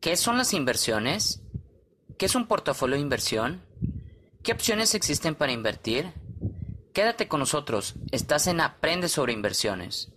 ¿Qué son las inversiones? ¿Qué es un portafolio de inversión? ¿Qué opciones existen para invertir? Quédate con nosotros, estás en Aprende sobre inversiones.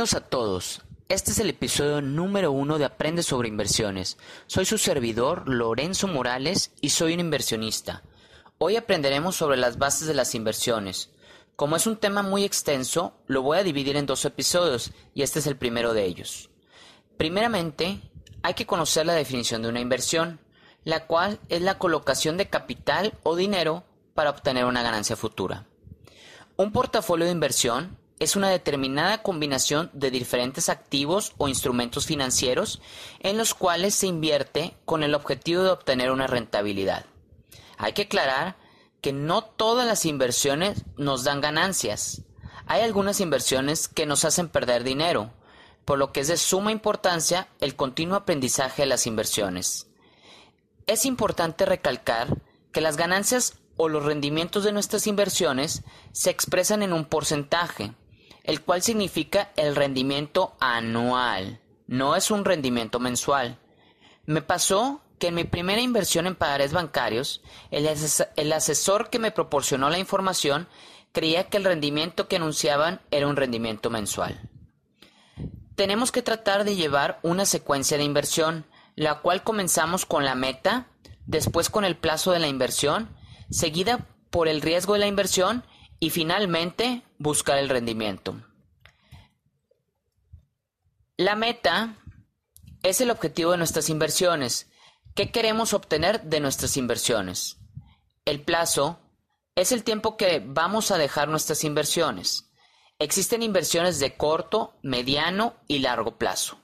Bienvenidos a todos. Este es el episodio número uno de Aprende sobre inversiones. Soy su servidor Lorenzo Morales y soy un inversionista. Hoy aprenderemos sobre las bases de las inversiones. Como es un tema muy extenso, lo voy a dividir en dos episodios y este es el primero de ellos. Primeramente, hay que conocer la definición de una inversión, la cual es la colocación de capital o dinero para obtener una ganancia futura. Un portafolio de inversión es una determinada combinación de diferentes activos o instrumentos financieros en los cuales se invierte con el objetivo de obtener una rentabilidad. Hay que aclarar que no todas las inversiones nos dan ganancias. Hay algunas inversiones que nos hacen perder dinero, por lo que es de suma importancia el continuo aprendizaje de las inversiones. Es importante recalcar que las ganancias o los rendimientos de nuestras inversiones se expresan en un porcentaje, el cual significa el rendimiento anual, no es un rendimiento mensual. Me pasó que en mi primera inversión en pagarés bancarios, el, asesor que me proporcionó la información creía que el rendimiento que anunciaban era un rendimiento mensual. Tenemos que tratar de llevar una secuencia de inversión, la cual comenzamos con la meta, después con el plazo de la inversión, seguida por el riesgo de la inversión y finalmente, buscar el rendimiento. La meta es el objetivo de nuestras inversiones. ¿Qué queremos obtener de nuestras inversiones? El plazo es el tiempo que vamos a dejar nuestras inversiones. Existen inversiones de corto, mediano y largo plazo.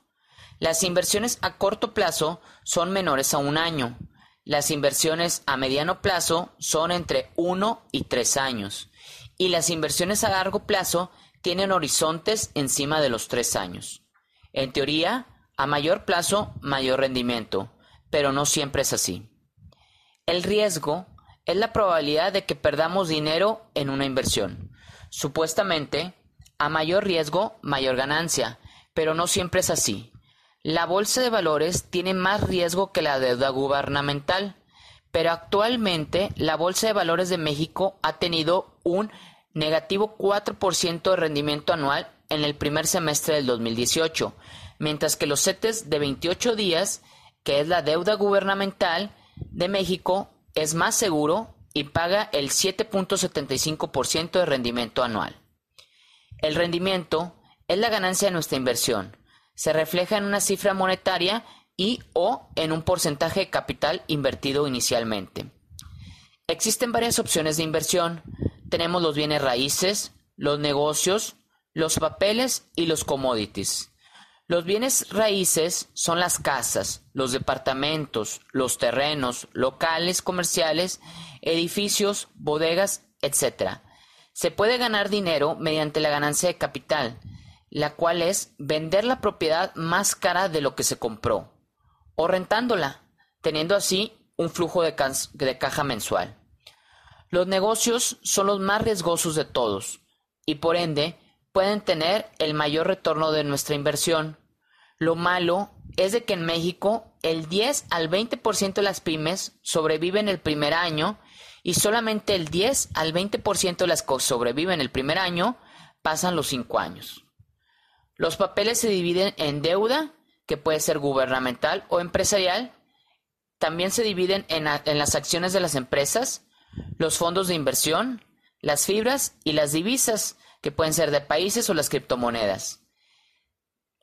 Las inversiones a corto plazo son menores a un año. Las inversiones a mediano plazo son entre 1 y 3 años y las inversiones a largo plazo tienen horizontes encima de los tres años. En teoría, a mayor plazo, mayor rendimiento, pero no siempre es así. El riesgo es la probabilidad de que perdamos dinero en una inversión. Supuestamente, a mayor riesgo, mayor ganancia, pero no siempre es así. La bolsa de valores tiene más riesgo que la deuda gubernamental pero actualmente la Bolsa de Valores de México ha tenido un negativo 4% de rendimiento anual en el primer semestre del 2018, mientras que los CETES de 28 días, que es la deuda gubernamental de México, es más seguro y paga el 7.75% de rendimiento anual. El rendimiento es la ganancia de nuestra inversión. Se refleja en una cifra monetaria y o en un porcentaje de capital invertido inicialmente. Existen varias opciones de inversión. Tenemos los bienes raíces, los negocios, los papeles y los commodities. Los bienes raíces son las casas, los departamentos, los terrenos, locales comerciales, edificios, bodegas, etc. Se puede ganar dinero mediante la ganancia de capital, la cual es vender la propiedad más cara de lo que se compró o rentándola, teniendo así un flujo de, caja mensual. Los negocios son los más riesgosos de todos y por ende pueden tener el mayor retorno de nuestra inversión. Lo malo es de que en México el 10 al 20% de las pymes sobreviven el primer año y solamente el 10 al 20% de las que sobreviven el primer año pasan los 5 años. Los papeles se dividen en deuda que puede ser gubernamental o empresarial. También se dividen en, las acciones de las empresas, los fondos de inversión, las fibras y las divisas, que pueden ser de países o las criptomonedas.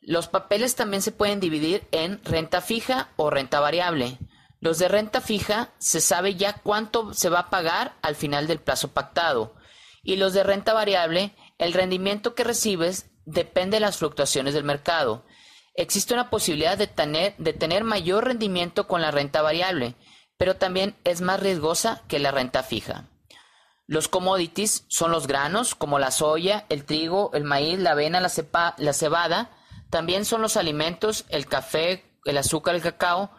Los papeles también se pueden dividir en renta fija o renta variable. Los de renta fija se sabe ya cuánto se va a pagar al final del plazo pactado. Y los de renta variable, el rendimiento que recibes depende de las fluctuaciones del mercado existe una posibilidad de tener, de tener mayor rendimiento con la renta variable, pero también es más riesgosa que la renta fija. Los commodities son los granos como la soya, el trigo, el maíz, la avena, la, la cebada. También son los alimentos, el café, el azúcar, el cacao,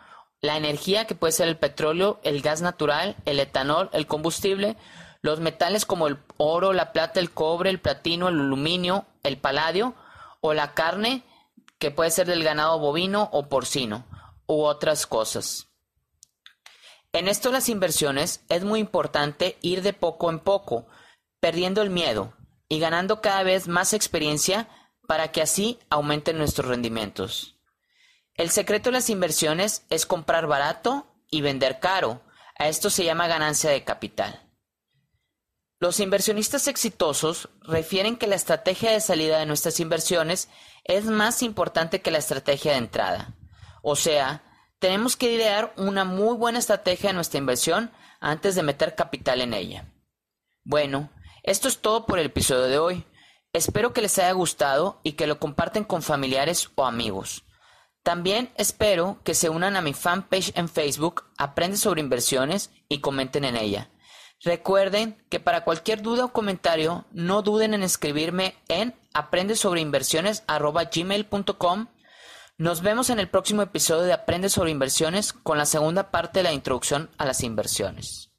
la energía que puede ser el petróleo, el gas natural, el etanol, el combustible, los metales como el oro, la plata, el cobre, el platino, el aluminio, el paladio o la carne que puede ser del ganado bovino o porcino u otras cosas. En esto las inversiones es muy importante ir de poco en poco, perdiendo el miedo y ganando cada vez más experiencia para que así aumenten nuestros rendimientos. El secreto de las inversiones es comprar barato y vender caro. A esto se llama ganancia de capital. Los inversionistas exitosos refieren que la estrategia de salida de nuestras inversiones es más importante que la estrategia de entrada. O sea, tenemos que idear una muy buena estrategia de nuestra inversión antes de meter capital en ella. Bueno, esto es todo por el episodio de hoy. Espero que les haya gustado y que lo comparten con familiares o amigos. También espero que se unan a mi fanpage en Facebook, Aprende sobre inversiones y comenten en ella. Recuerden que para cualquier duda o comentario no duden en escribirme en aprendesobreinversiones.gmail.com Nos vemos en el próximo episodio de Aprende sobre inversiones con la segunda parte de la introducción a las inversiones.